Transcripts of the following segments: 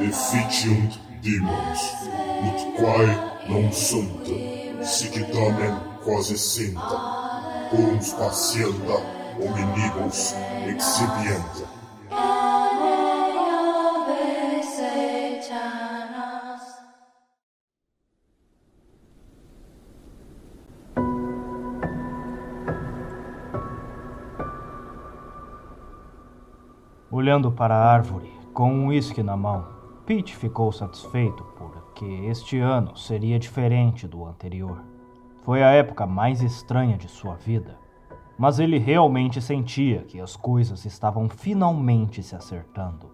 Efficient demons, ut quae non sunt, sic tamen quasi sinta, cum spacienta hominibus exhibienta. Olhando para a árvore, com um uísque na mão, Pete ficou satisfeito porque este ano seria diferente do anterior. Foi a época mais estranha de sua vida, mas ele realmente sentia que as coisas estavam finalmente se acertando.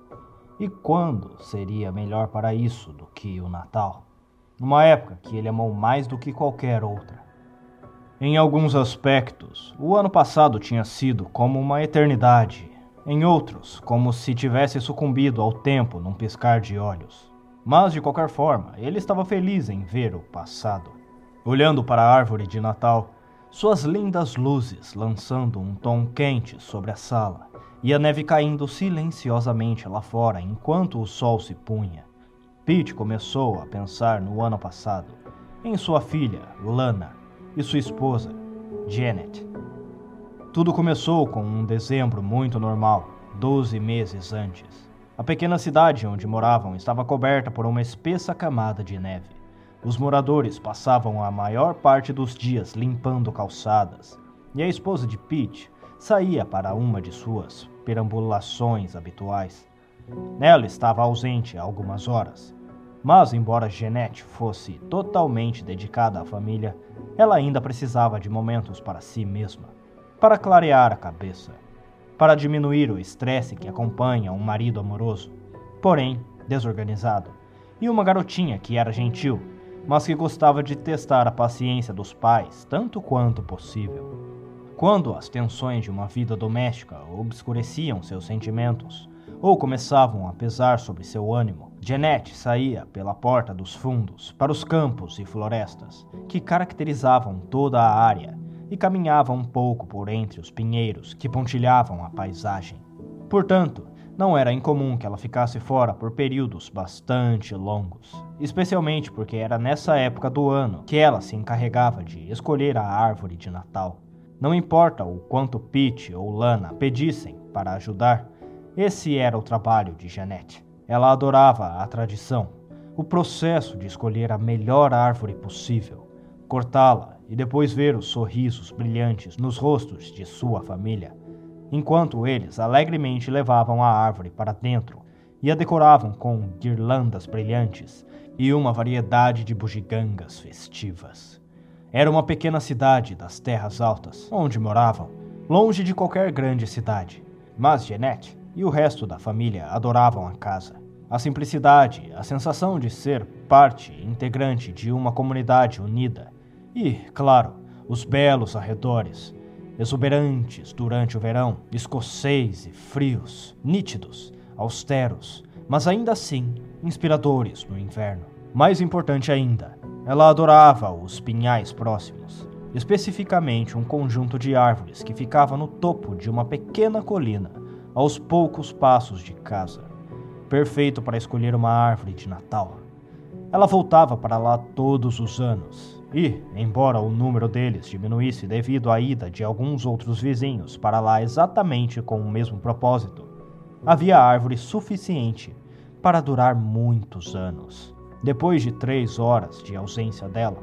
E quando seria melhor para isso do que o Natal? Numa época que ele amou mais do que qualquer outra. Em alguns aspectos, o ano passado tinha sido como uma eternidade em outros, como se tivesse sucumbido ao tempo num piscar de olhos. Mas, de qualquer forma, ele estava feliz em ver o passado. Olhando para a árvore de Natal, suas lindas luzes lançando um tom quente sobre a sala e a neve caindo silenciosamente lá fora enquanto o sol se punha. Pete começou a pensar no ano passado, em sua filha, Lana, e sua esposa, Janet. Tudo começou com um dezembro muito normal, 12 meses antes. A pequena cidade onde moravam estava coberta por uma espessa camada de neve. Os moradores passavam a maior parte dos dias limpando calçadas, e a esposa de Pete saía para uma de suas perambulações habituais. Ela estava ausente há algumas horas, mas embora Jeanette fosse totalmente dedicada à família, ela ainda precisava de momentos para si mesma para clarear a cabeça, para diminuir o estresse que acompanha um marido amoroso, porém desorganizado, e uma garotinha que era gentil, mas que gostava de testar a paciência dos pais tanto quanto possível. Quando as tensões de uma vida doméstica obscureciam seus sentimentos ou começavam a pesar sobre seu ânimo, Jeanette saía pela porta dos fundos para os campos e florestas que caracterizavam toda a área e caminhava um pouco por entre os pinheiros que pontilhavam a paisagem. Portanto, não era incomum que ela ficasse fora por períodos bastante longos, especialmente porque era nessa época do ano que ela se encarregava de escolher a árvore de Natal. Não importa o quanto Pete ou Lana pedissem para ajudar, esse era o trabalho de Jeanette. Ela adorava a tradição, o processo de escolher a melhor árvore possível, cortá-la e depois ver os sorrisos brilhantes nos rostos de sua família, enquanto eles alegremente levavam a árvore para dentro e a decoravam com guirlandas brilhantes e uma variedade de bugigangas festivas. Era uma pequena cidade das terras altas, onde moravam, longe de qualquer grande cidade. Mas Jeanette e o resto da família adoravam a casa. A simplicidade, a sensação de ser parte integrante de uma comunidade unida e, claro, os belos arredores, exuberantes durante o verão, escocês e frios, nítidos, austeros, mas ainda assim inspiradores no inverno. Mais importante ainda, ela adorava os pinhais próximos, especificamente um conjunto de árvores que ficava no topo de uma pequena colina, aos poucos passos de casa, perfeito para escolher uma árvore de Natal. Ela voltava para lá todos os anos, e, embora o número deles diminuísse devido à ida de alguns outros vizinhos para lá exatamente com o mesmo propósito, havia árvore suficiente para durar muitos anos. Depois de três horas de ausência dela,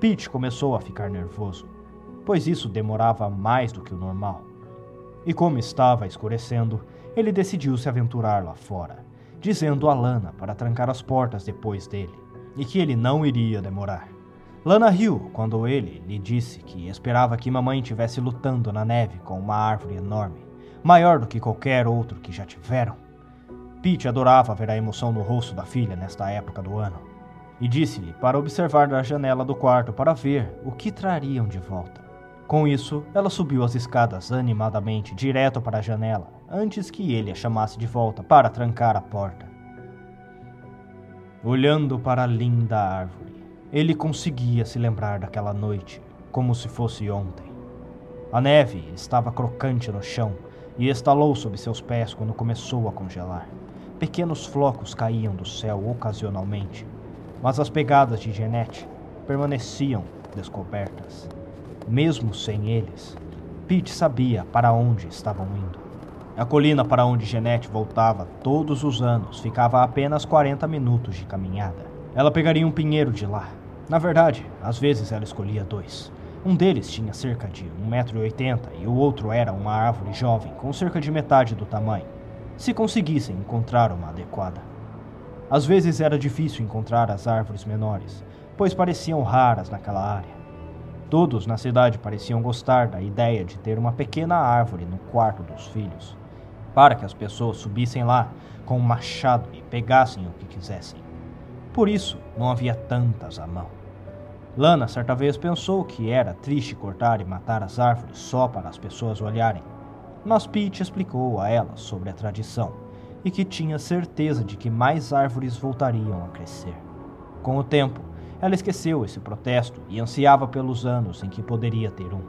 Pete começou a ficar nervoso, pois isso demorava mais do que o normal. E como estava escurecendo, ele decidiu se aventurar lá fora, dizendo a Lana para trancar as portas depois dele, e que ele não iria demorar. Lana riu quando ele lhe disse que esperava que mamãe estivesse lutando na neve com uma árvore enorme, maior do que qualquer outro que já tiveram. Pete adorava ver a emoção no rosto da filha nesta época do ano, e disse-lhe para observar da janela do quarto para ver o que trariam de volta. Com isso, ela subiu as escadas animadamente direto para a janela, antes que ele a chamasse de volta para trancar a porta. Olhando para a linda árvore, ele conseguia se lembrar daquela noite, como se fosse ontem. A neve estava crocante no chão e estalou sob seus pés quando começou a congelar. Pequenos flocos caíam do céu ocasionalmente, mas as pegadas de Jeanette permaneciam descobertas. Mesmo sem eles, Pete sabia para onde estavam indo. A colina para onde Jeanette voltava todos os anos ficava a apenas 40 minutos de caminhada. Ela pegaria um pinheiro de lá. Na verdade, às vezes ela escolhia dois. Um deles tinha cerca de 1,80m e o outro era uma árvore jovem com cerca de metade do tamanho, se conseguissem encontrar uma adequada. Às vezes era difícil encontrar as árvores menores, pois pareciam raras naquela área. Todos na cidade pareciam gostar da ideia de ter uma pequena árvore no quarto dos filhos, para que as pessoas subissem lá com um machado e pegassem o que quisessem. Por isso, não havia tantas à mão. Lana certa vez pensou que era triste cortar e matar as árvores só para as pessoas olharem, mas Pete explicou a ela sobre a tradição e que tinha certeza de que mais árvores voltariam a crescer. Com o tempo, ela esqueceu esse protesto e ansiava pelos anos em que poderia ter um.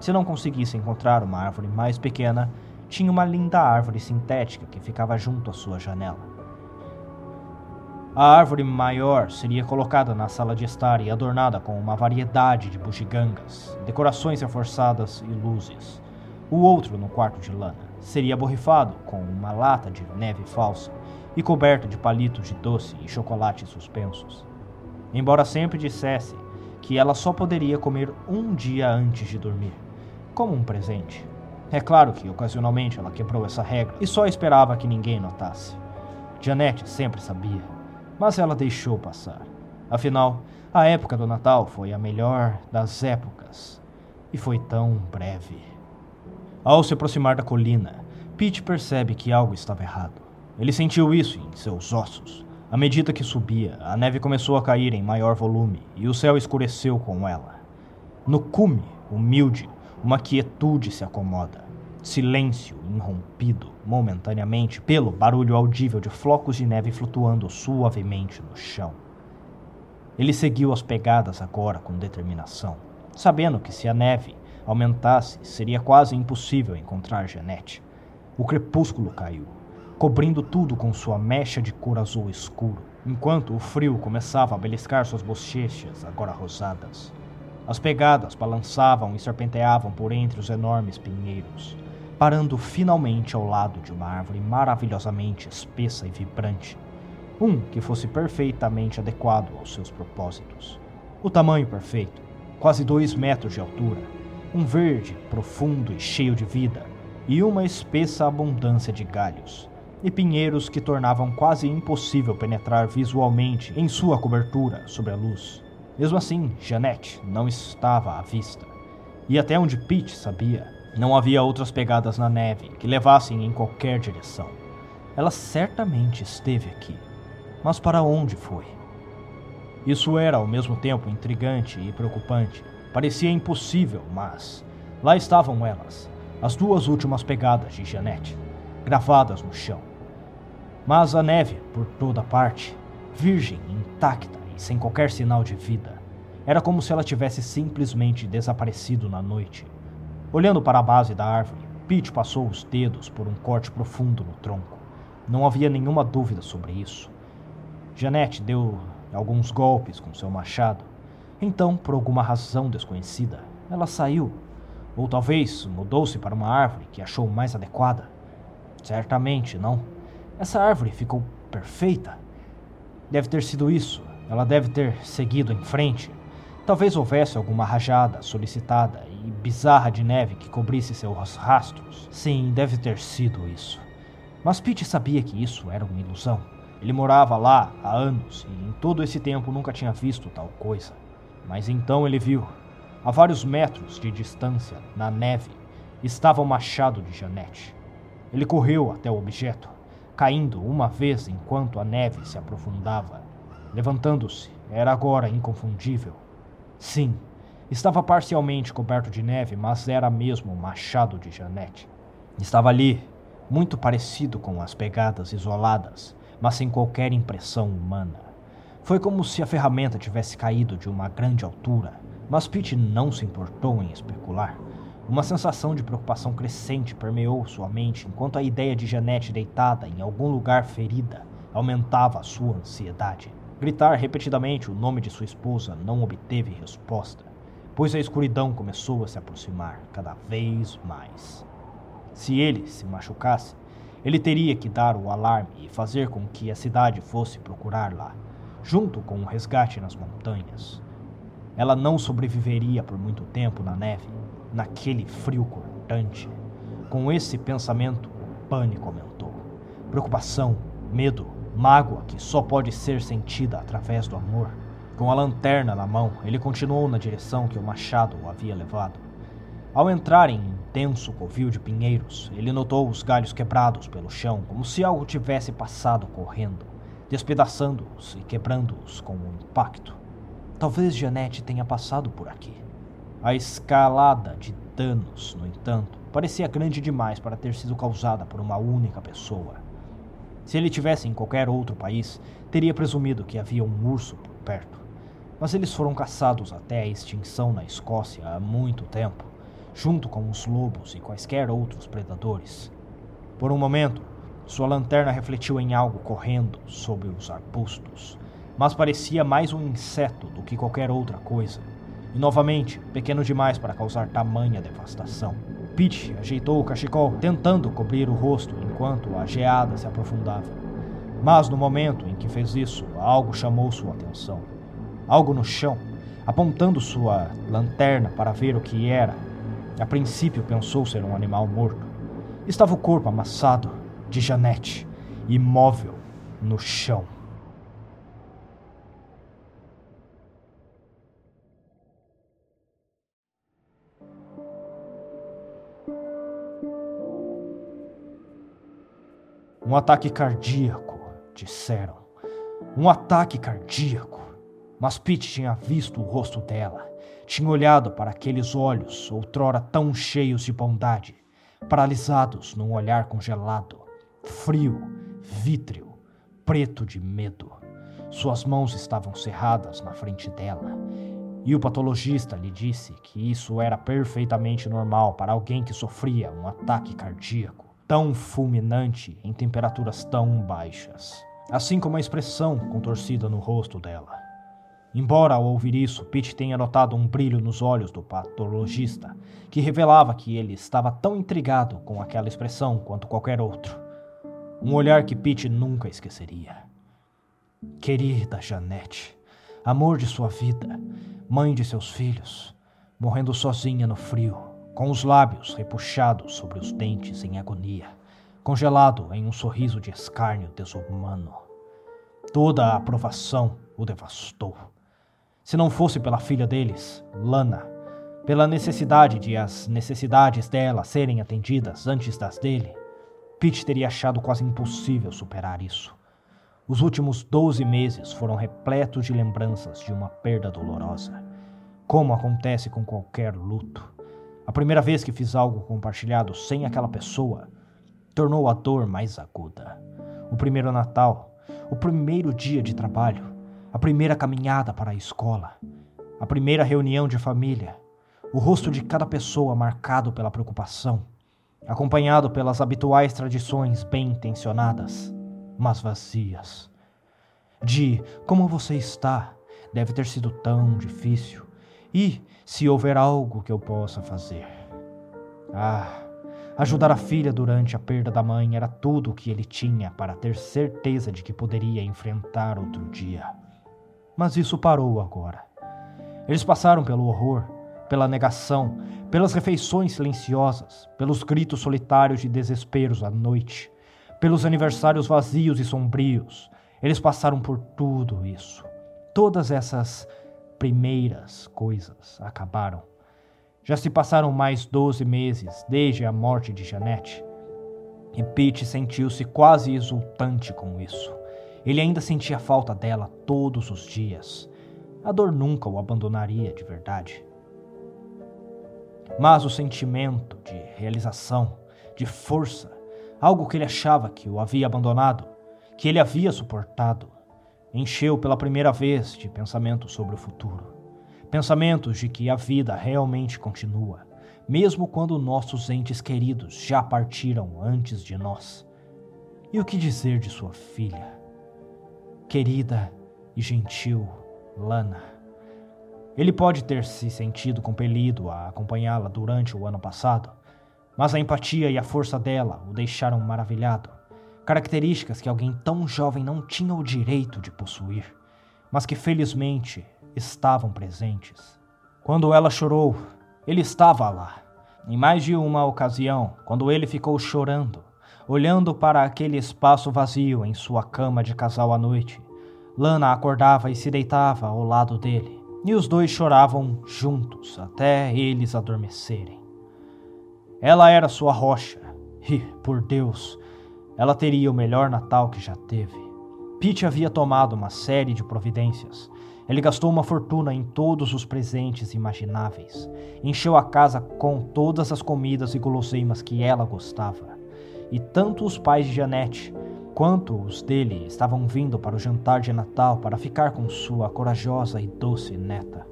Se não conseguisse encontrar uma árvore mais pequena, tinha uma linda árvore sintética que ficava junto à sua janela. A árvore maior seria colocada na sala de estar e adornada com uma variedade de bugigangas, decorações reforçadas e luzes. O outro, no quarto de lana, seria borrifado com uma lata de neve falsa e coberto de palitos de doce e chocolate suspensos. Embora sempre dissesse que ela só poderia comer um dia antes de dormir, como um presente. É claro que ocasionalmente ela quebrou essa regra e só esperava que ninguém notasse. Janete sempre sabia mas ela deixou passar. Afinal, a época do Natal foi a melhor das épocas e foi tão breve. Ao se aproximar da colina, Pete percebe que algo estava errado. Ele sentiu isso em seus ossos. À medida que subia, a neve começou a cair em maior volume e o céu escureceu com ela. No cume, humilde, uma quietude se acomoda. Silêncio irrompido momentaneamente pelo barulho audível de flocos de neve flutuando suavemente no chão. Ele seguiu as pegadas agora com determinação, sabendo que se a neve aumentasse, seria quase impossível encontrar Jeanette. O crepúsculo caiu, cobrindo tudo com sua mecha de cor azul escuro, enquanto o frio começava a beliscar suas bochechas, agora rosadas. As pegadas balançavam e serpenteavam por entre os enormes pinheiros, parando finalmente ao lado de uma árvore maravilhosamente espessa e vibrante. Um que fosse perfeitamente adequado aos seus propósitos. O tamanho perfeito, quase dois metros de altura, um verde profundo e cheio de vida, e uma espessa abundância de galhos e pinheiros que tornavam quase impossível penetrar visualmente em sua cobertura sobre a luz. Mesmo assim, Jeanette não estava à vista. E até onde Pete sabia, não havia outras pegadas na neve que levassem em qualquer direção. Ela certamente esteve aqui. Mas para onde foi? Isso era ao mesmo tempo intrigante e preocupante. Parecia impossível, mas lá estavam elas, as duas últimas pegadas de Jeanette, gravadas no chão. Mas a neve por toda parte, virgem, intacta e sem qualquer sinal de vida. Era como se ela tivesse simplesmente desaparecido na noite Olhando para a base da árvore, Pete passou os dedos por um corte profundo no tronco. Não havia nenhuma dúvida sobre isso. Janete deu alguns golpes com seu machado. Então, por alguma razão desconhecida, ela saiu. Ou talvez mudou-se para uma árvore que achou mais adequada. Certamente não. Essa árvore ficou perfeita. Deve ter sido isso. Ela deve ter seguido em frente. Talvez houvesse alguma rajada solicitada e bizarra de neve que cobrisse seus rastros. Sim, deve ter sido isso. Mas Pete sabia que isso era uma ilusão. Ele morava lá há anos e em todo esse tempo nunca tinha visto tal coisa. Mas então ele viu. A vários metros de distância, na neve, estava o machado de Janete. Ele correu até o objeto, caindo uma vez enquanto a neve se aprofundava. Levantando-se, era agora inconfundível. Sim, Estava parcialmente coberto de neve, mas era mesmo o machado de Janete. Estava ali, muito parecido com as pegadas isoladas, mas sem qualquer impressão humana. Foi como se a ferramenta tivesse caído de uma grande altura, mas Pete não se importou em especular. Uma sensação de preocupação crescente permeou sua mente enquanto a ideia de Janete deitada em algum lugar ferida aumentava sua ansiedade. Gritar repetidamente o nome de sua esposa não obteve resposta, pois a escuridão começou a se aproximar cada vez mais. Se ele se machucasse, ele teria que dar o alarme e fazer com que a cidade fosse procurar lá, junto com o resgate nas montanhas. Ela não sobreviveria por muito tempo na neve, naquele frio cortante. Com esse pensamento, o pânico aumentou. Preocupação, medo, mágoa que só pode ser sentida através do amor. Com a lanterna na mão, ele continuou na direção que o machado o havia levado. Ao entrar em intenso covil de pinheiros, ele notou os galhos quebrados pelo chão, como se algo tivesse passado correndo, despedaçando-os e quebrando-os com um impacto. Talvez Janete tenha passado por aqui. A escalada de danos, no entanto, parecia grande demais para ter sido causada por uma única pessoa. Se ele tivesse em qualquer outro país, teria presumido que havia um urso por perto. Mas eles foram caçados até a extinção na Escócia há muito tempo, junto com os lobos e quaisquer outros predadores. Por um momento, sua lanterna refletiu em algo correndo sob os arbustos, mas parecia mais um inseto do que qualquer outra coisa. E novamente, pequeno demais para causar tamanha devastação. Pete ajeitou o cachecol, tentando cobrir o rosto enquanto a geada se aprofundava. Mas no momento em que fez isso, algo chamou sua atenção. Algo no chão, apontando sua lanterna para ver o que era. A princípio pensou ser um animal morto. Estava o corpo amassado de Janete, imóvel no chão. Um ataque cardíaco, disseram. Um ataque cardíaco. Mas Pete tinha visto o rosto dela, tinha olhado para aqueles olhos, outrora tão cheios de bondade, paralisados num olhar congelado, frio, vítreo, preto de medo. Suas mãos estavam cerradas na frente dela, e o patologista lhe disse que isso era perfeitamente normal para alguém que sofria um ataque cardíaco tão fulminante em temperaturas tão baixas, assim como a expressão contorcida no rosto dela. Embora ao ouvir isso, Pete tenha notado um brilho nos olhos do patologista, que revelava que ele estava tão intrigado com aquela expressão quanto qualquer outro. Um olhar que Pete nunca esqueceria. Querida Janete, amor de sua vida, mãe de seus filhos, morrendo sozinha no frio, com os lábios repuxados sobre os dentes em agonia, congelado em um sorriso de escárnio desumano. Toda a aprovação o devastou. Se não fosse pela filha deles, Lana, pela necessidade de as necessidades dela serem atendidas antes das dele, Pete teria achado quase impossível superar isso. Os últimos doze meses foram repletos de lembranças de uma perda dolorosa, como acontece com qualquer luto. A primeira vez que fiz algo compartilhado sem aquela pessoa tornou a dor mais aguda. O primeiro Natal, o primeiro dia de trabalho, a primeira caminhada para a escola, a primeira reunião de família, o rosto de cada pessoa marcado pela preocupação, acompanhado pelas habituais tradições bem intencionadas, mas vazias. De como você está deve ter sido tão difícil. E se houver algo que eu possa fazer. Ah, ajudar a filha durante a perda da mãe era tudo o que ele tinha para ter certeza de que poderia enfrentar outro dia. Mas isso parou agora. Eles passaram pelo horror, pela negação, pelas refeições silenciosas, pelos gritos solitários de desesperos à noite, pelos aniversários vazios e sombrios. Eles passaram por tudo isso. Todas essas primeiras coisas acabaram. Já se passaram mais doze meses desde a morte de Janete. E Pete sentiu-se quase exultante com isso. Ele ainda sentia falta dela todos os dias. A dor nunca o abandonaria de verdade. Mas o sentimento de realização, de força, algo que ele achava que o havia abandonado, que ele havia suportado, encheu pela primeira vez de pensamentos sobre o futuro. Pensamentos de que a vida realmente continua. mesmo quando nossos entes queridos já partiram antes de nós. E o que dizer de sua filha? Querida e gentil Lana. Ele pode ter se sentido compelido a acompanhá-la durante o ano passado, mas a empatia e a força dela o deixaram maravilhado. Características que alguém tão jovem não tinha o direito de possuir, mas que felizmente estavam presentes. Quando ela chorou, ele estava lá. Em mais de uma ocasião, quando ele ficou chorando, olhando para aquele espaço vazio em sua cama de casal à noite, Lana acordava e se deitava ao lado dele, e os dois choravam juntos até eles adormecerem. Ela era sua rocha, e, por Deus, ela teria o melhor Natal que já teve. Pete havia tomado uma série de providências. Ele gastou uma fortuna em todos os presentes imagináveis. Encheu a casa com todas as comidas e guloseimas que ela gostava. E tanto os pais de Janete quanto os dele estavam vindo para o jantar de Natal para ficar com sua corajosa e doce neta.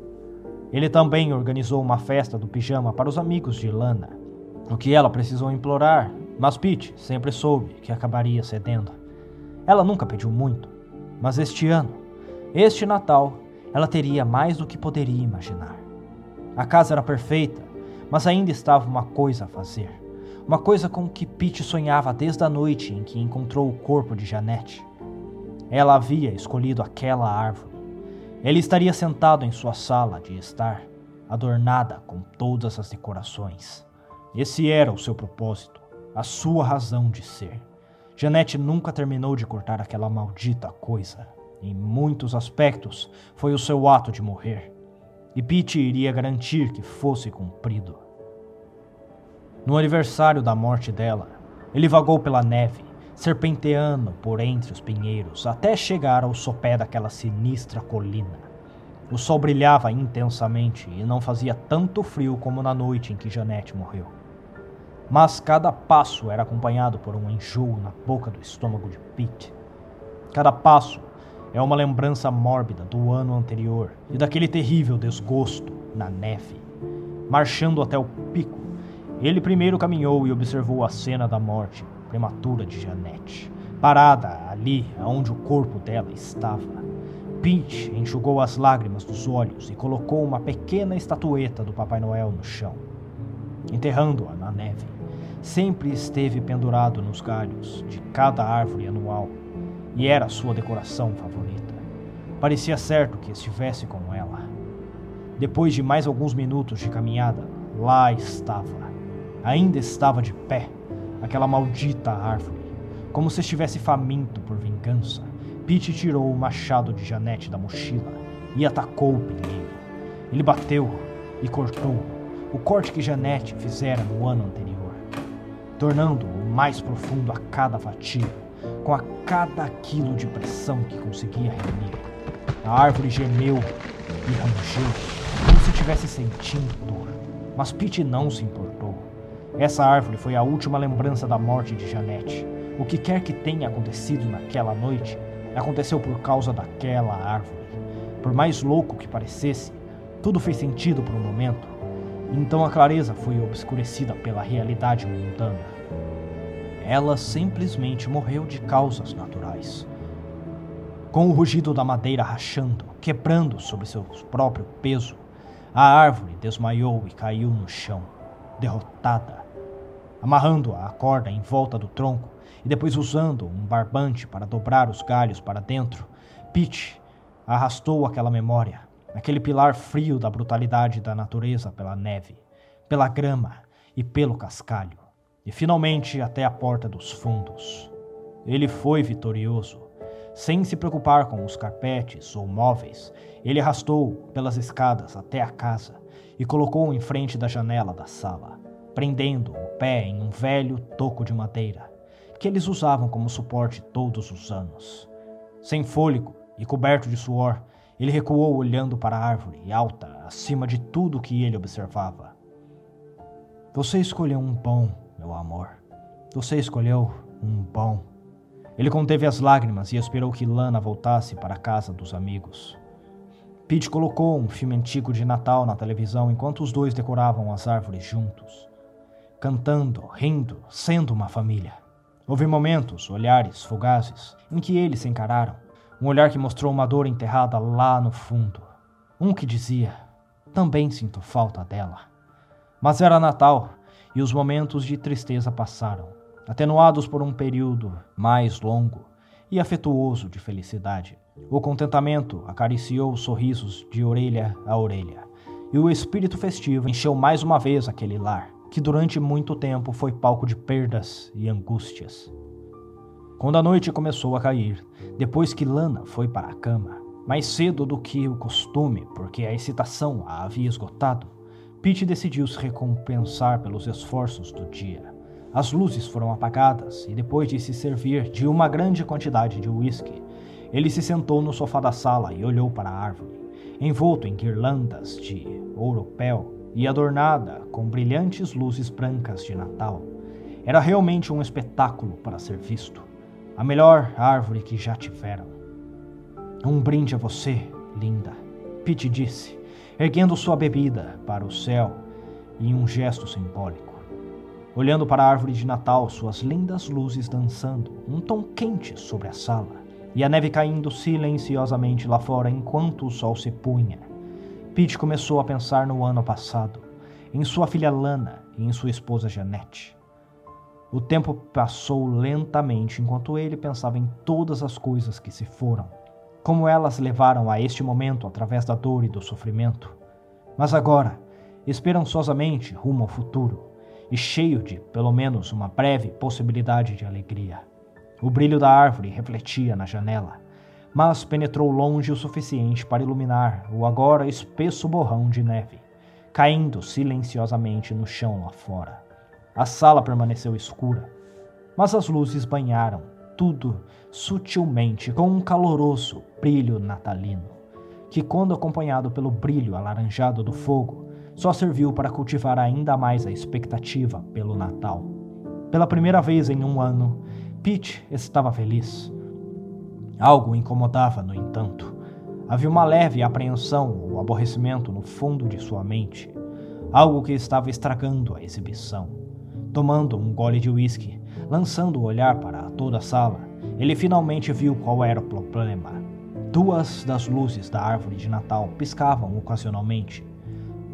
Ele também organizou uma festa do pijama para os amigos de Lana, o que ela precisou implorar mas Pete sempre soube que acabaria cedendo. Ela nunca pediu muito, mas este ano, este Natal, ela teria mais do que poderia imaginar. A casa era perfeita, mas ainda estava uma coisa a fazer. Uma coisa com que Pete sonhava desde a noite em que encontrou o corpo de Janete. Ela havia escolhido aquela árvore. Ele estaria sentado em sua sala de estar, adornada com todas as decorações. Esse era o seu propósito a sua razão de ser. Janete nunca terminou de cortar aquela maldita coisa. Em muitos aspectos, foi o seu ato de morrer. E Pete iria garantir que fosse cumprido. No aniversário da morte dela, ele vagou pela neve, serpenteando por entre os pinheiros, até chegar ao sopé daquela sinistra colina. O sol brilhava intensamente e não fazia tanto frio como na noite em que Janete morreu mas cada passo era acompanhado por um enjoo na boca do estômago de Pete. Cada passo é uma lembrança mórbida do ano anterior e daquele terrível desgosto na neve. Marchando até o pico, ele primeiro caminhou e observou a cena da morte prematura de Janete, parada ali onde o corpo dela estava. Pete enxugou as lágrimas dos olhos e colocou uma pequena estatueta do Papai Noel no chão, enterrando-a na neve sempre esteve pendurado nos galhos de cada árvore anual e era sua decoração favorita. Parecia certo que estivesse com ela. Depois de mais alguns minutos de caminhada, lá estava. Ainda estava de pé, aquela maldita árvore, como se estivesse faminto por vingança. Pete tirou o machado de Janete da mochila e atacou o pinheiro. Ele bateu e cortou o corte que Janete fizera no ano anterior tornando-o mais profundo a cada fatia, com a cada quilo de pressão que conseguia reunir. A árvore gemeu e rangeu, como se estivesse sentindo dor. Mas Pete não se importou. Essa árvore foi a última lembrança da morte de Janete. O que quer que tenha acontecido naquela noite, aconteceu por causa daquela árvore. Por mais louco que parecesse, tudo fez sentido por um momento. Então a clareza foi obscurecida pela realidade mundana. Ela simplesmente morreu de causas naturais. Com o rugido da madeira rachando, quebrando sobre seu próprio peso, a árvore desmaiou e caiu no chão, derrotada. Amarrando-a corda em volta do tronco e depois usando um barbante para dobrar os galhos para dentro, Pete arrastou aquela memória, aquele pilar frio da brutalidade da natureza pela neve, pela grama e pelo cascalho e finalmente até a porta dos fundos. Ele foi vitorioso. Sem se preocupar com os carpetes ou móveis, ele arrastou pelas escadas até a casa e colocou em frente da janela da sala, prendendo o pé em um velho toco de madeira que eles usavam como suporte todos os anos. Sem fôlego e coberto de suor, ele recuou olhando para a árvore alta acima de tudo que ele observava. Você escolheu um bom meu amor. Você escolheu um bom. Ele conteve as lágrimas e esperou que Lana voltasse para a casa dos amigos. Pete colocou um filme antigo de Natal na televisão enquanto os dois decoravam as árvores juntos, cantando, rindo, sendo uma família. Houve momentos, olhares fugazes, em que eles se encararam. Um olhar que mostrou uma dor enterrada lá no fundo. Um que dizia: Também sinto falta dela. Mas era Natal e os momentos de tristeza passaram, atenuados por um período mais longo e afetuoso de felicidade. O contentamento acariciou os sorrisos de orelha a orelha, e o espírito festivo encheu mais uma vez aquele lar, que durante muito tempo foi palco de perdas e angústias. Quando a noite começou a cair, depois que Lana foi para a cama, mais cedo do que o costume, porque a excitação a havia esgotado, Pete decidiu se recompensar pelos esforços do dia. As luzes foram apagadas e depois de se servir de uma grande quantidade de uísque, ele se sentou no sofá da sala e olhou para a árvore, envolto em guirlandas de ouropel e adornada com brilhantes luzes brancas de Natal. Era realmente um espetáculo para ser visto. A melhor árvore que já tiveram. Um brinde a você, linda, Pete disse, erguendo sua bebida para o céu em um gesto simbólico olhando para a árvore de Natal, suas lindas luzes dançando, um tom quente sobre a sala, e a neve caindo silenciosamente lá fora enquanto o sol se punha. Pete começou a pensar no ano passado, em sua filha Lana e em sua esposa Janete. O tempo passou lentamente enquanto ele pensava em todas as coisas que se foram, como elas levaram a este momento através da dor e do sofrimento. Mas agora, esperançosamente rumo ao futuro, e cheio de, pelo menos, uma breve possibilidade de alegria. O brilho da árvore refletia na janela, mas penetrou longe o suficiente para iluminar o agora espesso borrão de neve, caindo silenciosamente no chão lá fora. A sala permaneceu escura, mas as luzes banharam tudo sutilmente com um caloroso brilho natalino, que, quando acompanhado pelo brilho alaranjado do fogo, só serviu para cultivar ainda mais a expectativa pelo Natal. Pela primeira vez em um ano, Pete estava feliz. Algo incomodava, no entanto. Havia uma leve apreensão ou aborrecimento no fundo de sua mente, algo que estava estragando a exibição. Tomando um gole de uísque, lançando o olhar para toda a sala, ele finalmente viu qual era o problema. Duas das luzes da árvore de Natal piscavam ocasionalmente,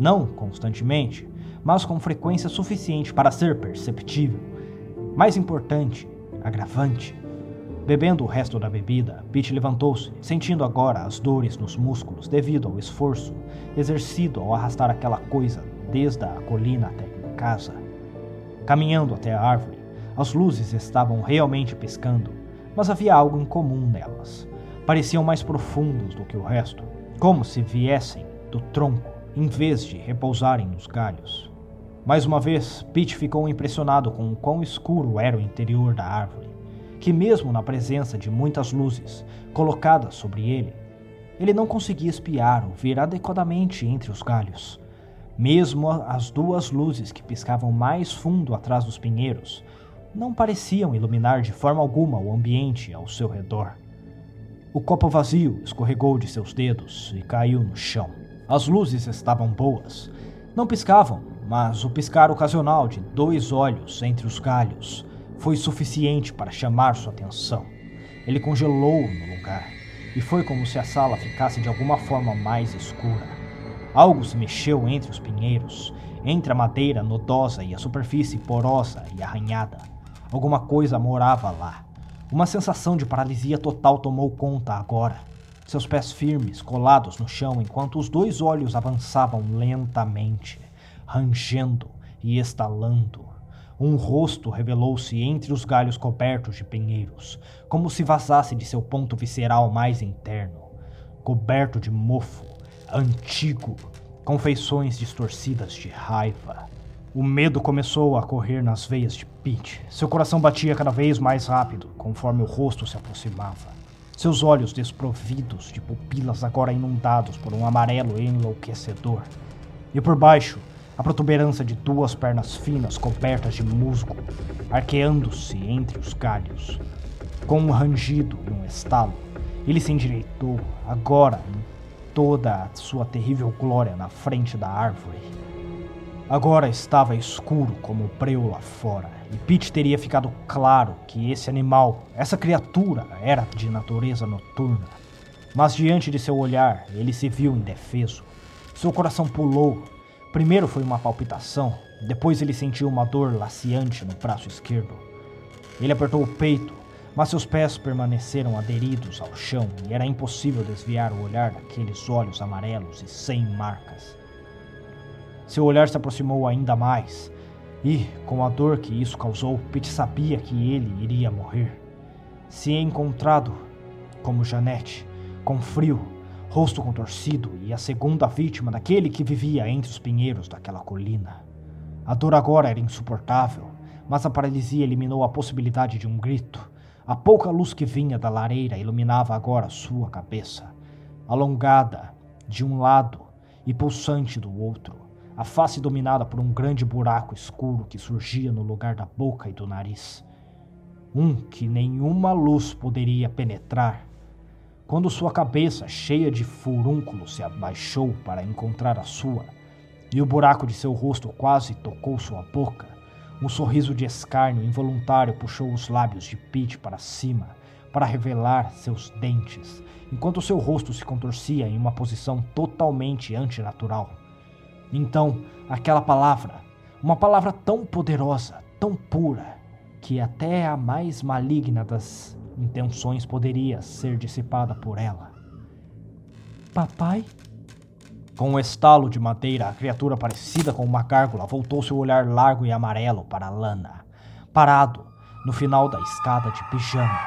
não constantemente, mas com frequência suficiente para ser perceptível. Mais importante, agravante. Bebendo o resto da bebida, Pete levantou-se, sentindo agora as dores nos músculos devido ao esforço exercido ao arrastar aquela coisa desde a colina até casa. Caminhando até a árvore, as luzes estavam realmente piscando, mas havia algo em comum nelas. Pareciam mais profundos do que o resto, como se viessem do tronco em vez de repousarem nos galhos. Mais uma vez, Pete ficou impressionado com o quão escuro era o interior da árvore, que, mesmo na presença de muitas luzes colocadas sobre ele, ele não conseguia espiar ou ver adequadamente entre os galhos. Mesmo as duas luzes que piscavam mais fundo atrás dos pinheiros não pareciam iluminar de forma alguma o ambiente ao seu redor. O copo vazio escorregou de seus dedos e caiu no chão. As luzes estavam boas. Não piscavam, mas o piscar ocasional de dois olhos entre os galhos foi suficiente para chamar sua atenção. Ele congelou no lugar, e foi como se a sala ficasse de alguma forma mais escura. Algo se mexeu entre os pinheiros, entre a madeira nodosa e a superfície porosa e arranhada. Alguma coisa morava lá. Uma sensação de paralisia total tomou conta agora seus pés firmes colados no chão enquanto os dois olhos avançavam lentamente, rangendo e estalando. Um rosto revelou-se entre os galhos cobertos de pinheiros, como se vazasse de seu ponto visceral mais interno, coberto de mofo, antigo, com feições distorcidas de raiva. O medo começou a correr nas veias de Pete. Seu coração batia cada vez mais rápido conforme o rosto se aproximava seus olhos desprovidos de pupilas agora inundados por um amarelo enlouquecedor. E por baixo, a protuberância de duas pernas finas cobertas de musgo, arqueando-se entre os galhos. Com um rangido e um estalo, ele se endireitou, agora toda a sua terrível glória na frente da árvore. Agora estava escuro como o breu lá fora, e Pete teria ficado claro que esse animal, essa criatura, era de natureza noturna. Mas diante de seu olhar, ele se viu indefeso. Seu coração pulou. Primeiro foi uma palpitação, depois ele sentiu uma dor laciante no braço esquerdo. Ele apertou o peito, mas seus pés permaneceram aderidos ao chão e era impossível desviar o olhar daqueles olhos amarelos e sem marcas. Seu olhar se aproximou ainda mais, e, com a dor que isso causou, Pete sabia que ele iria morrer. Se encontrado, como Janete, com frio, rosto contorcido e a segunda vítima daquele que vivia entre os pinheiros daquela colina. A dor agora era insuportável, mas a paralisia eliminou a possibilidade de um grito. A pouca luz que vinha da lareira iluminava agora sua cabeça, alongada de um lado e pulsante do outro a face dominada por um grande buraco escuro que surgia no lugar da boca e do nariz. Um que nenhuma luz poderia penetrar. Quando sua cabeça, cheia de furúnculos, se abaixou para encontrar a sua, e o buraco de seu rosto quase tocou sua boca, um sorriso de escárnio involuntário puxou os lábios de Pete para cima para revelar seus dentes, enquanto seu rosto se contorcia em uma posição totalmente antinatural. Então, aquela palavra, uma palavra tão poderosa, tão pura, que até a mais maligna das intenções poderia ser dissipada por ela. Papai? Com um estalo de madeira, a criatura parecida com uma gárgula voltou seu olhar largo e amarelo para Lana, parado no final da escada de pijama.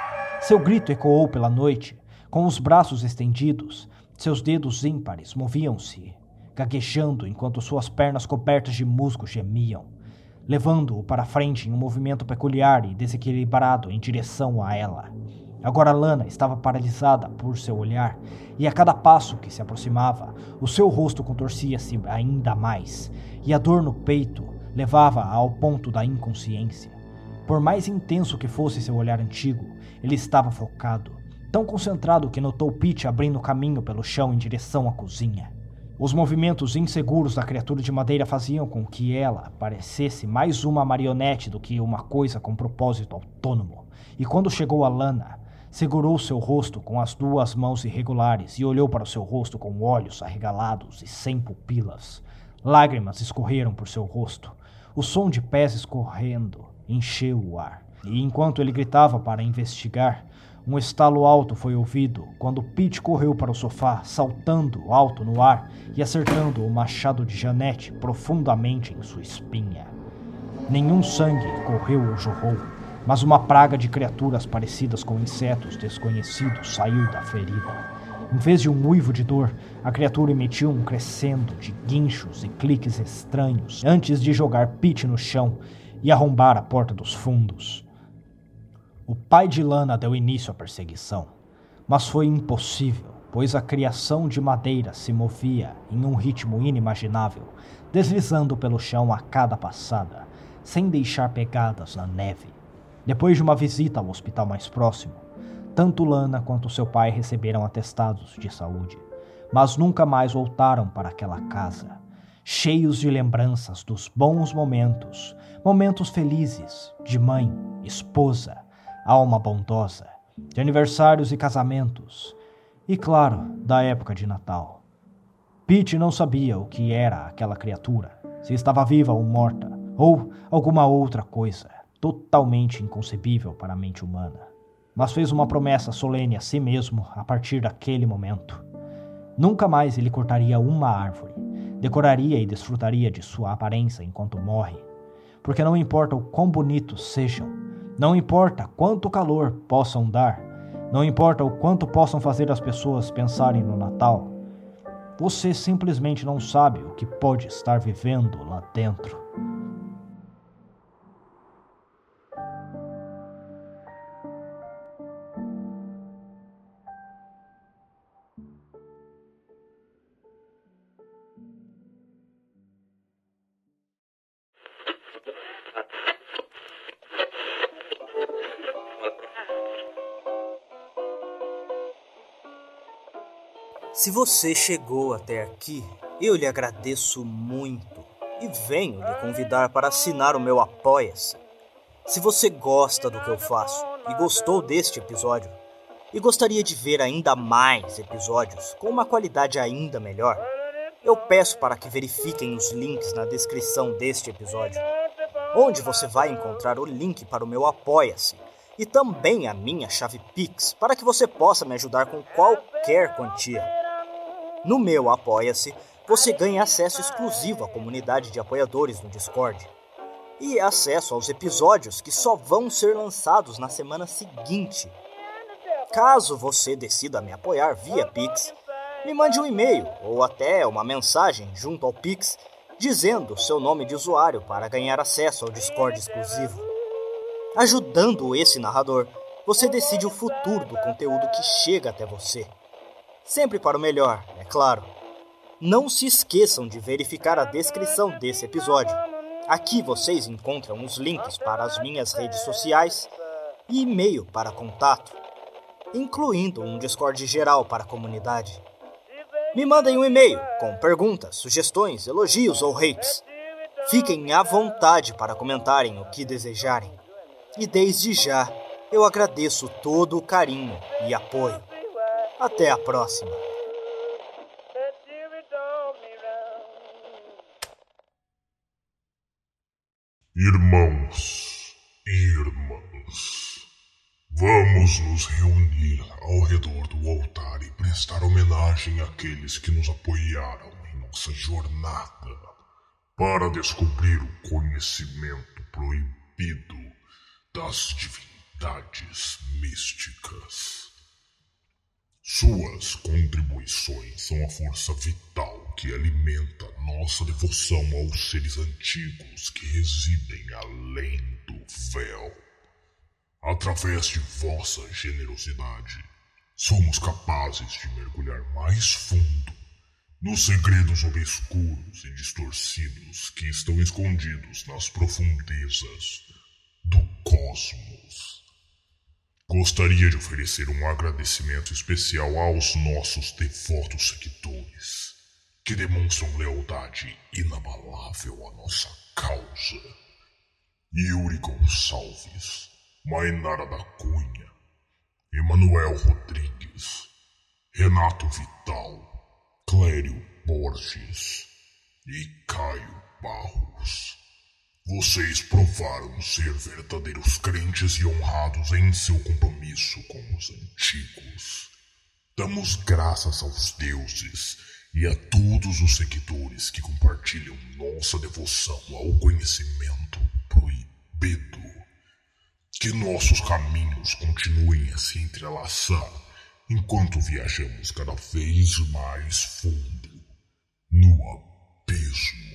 Seu grito ecoou pela noite, com os braços estendidos, seus dedos ímpares moviam-se gaguejando enquanto suas pernas cobertas de musgo gemiam, levando-o para frente em um movimento peculiar e desequilibrado em direção a ela. Agora Lana estava paralisada por seu olhar, e a cada passo que se aproximava, o seu rosto contorcia-se ainda mais, e a dor no peito levava ao ponto da inconsciência. Por mais intenso que fosse seu olhar antigo, ele estava focado, tão concentrado que notou Pete abrindo caminho pelo chão em direção à cozinha. Os movimentos inseguros da criatura de madeira faziam com que ela parecesse mais uma marionete do que uma coisa com propósito autônomo. E quando chegou a Lana, segurou seu rosto com as duas mãos irregulares e olhou para o seu rosto com olhos arregalados e sem pupilas. Lágrimas escorreram por seu rosto. O som de pés escorrendo encheu o ar. E enquanto ele gritava para investigar, um estalo alto foi ouvido quando Pete correu para o sofá, saltando alto no ar e acertando o machado de Janete profundamente em sua espinha. Nenhum sangue correu ou jorrou, mas uma praga de criaturas parecidas com insetos desconhecidos saiu da ferida. Em vez de um uivo de dor, a criatura emitiu um crescendo de guinchos e cliques estranhos antes de jogar Pete no chão e arrombar a porta dos fundos. O pai de Lana deu início à perseguição, mas foi impossível, pois a criação de madeira se movia em um ritmo inimaginável, deslizando pelo chão a cada passada, sem deixar pegadas na neve. Depois de uma visita ao hospital mais próximo, tanto Lana quanto seu pai receberam atestados de saúde, mas nunca mais voltaram para aquela casa, cheios de lembranças dos bons momentos, momentos felizes de mãe, esposa alma bondosa, de aniversários e casamentos, e claro, da época de Natal. Pete não sabia o que era aquela criatura, se estava viva ou morta, ou alguma outra coisa totalmente inconcebível para a mente humana. Mas fez uma promessa solene a si mesmo a partir daquele momento. Nunca mais ele cortaria uma árvore, decoraria e desfrutaria de sua aparência enquanto morre, porque não importa o quão bonitos sejam, não importa quanto calor possam dar, não importa o quanto possam fazer as pessoas pensarem no Natal, você simplesmente não sabe o que pode estar vivendo lá dentro. Se você chegou até aqui, eu lhe agradeço muito e venho lhe convidar para assinar o meu Apoia-se. Se você gosta do que eu faço e gostou deste episódio, e gostaria de ver ainda mais episódios com uma qualidade ainda melhor, eu peço para que verifiquem os links na descrição deste episódio, onde você vai encontrar o link para o meu Apoia-se e também a minha chave Pix para que você possa me ajudar com qualquer quantia. No meu Apoia-se, você ganha acesso exclusivo à comunidade de apoiadores no Discord e acesso aos episódios que só vão ser lançados na semana seguinte. Caso você decida me apoiar via Pix, me mande um e-mail ou até uma mensagem junto ao Pix dizendo seu nome de usuário para ganhar acesso ao Discord exclusivo. Ajudando esse narrador, você decide o futuro do conteúdo que chega até você. Sempre para o melhor, é claro. Não se esqueçam de verificar a descrição desse episódio Aqui vocês encontram os links para as minhas redes sociais e e-mail para contato, incluindo um Discord geral para a comunidade. Me mandem um e-mail com perguntas, sugestões, elogios ou hates. Fiquem à vontade para comentarem o que desejarem. E desde já, eu agradeço todo o carinho e apoio. Até a próxima! Irmãos e irmãs, vamos nos reunir ao redor do altar e prestar homenagem àqueles que nos apoiaram em nossa jornada para descobrir o conhecimento proibido das divindades místicas. Suas contribuições são a força vital que alimenta nossa devoção aos seres antigos que residem além do véu. Através de vossa generosidade, somos capazes de mergulhar mais fundo nos segredos obscuros e distorcidos que estão escondidos nas profundezas do cosmos. Gostaria de oferecer um agradecimento especial aos nossos devotos seguidores, que demonstram lealdade inabalável à nossa causa. Yuri Gonçalves, Mainara da Cunha, Emanuel Rodrigues, Renato Vital, Clério Borges e Caio Barros. Vocês provaram ser verdadeiros crentes e honrados em seu compromisso com os antigos. Damos graças aos deuses e a todos os seguidores que compartilham nossa devoção ao conhecimento proibido. Que nossos caminhos continuem a se entrelaçar enquanto viajamos cada vez mais fundo no abismo.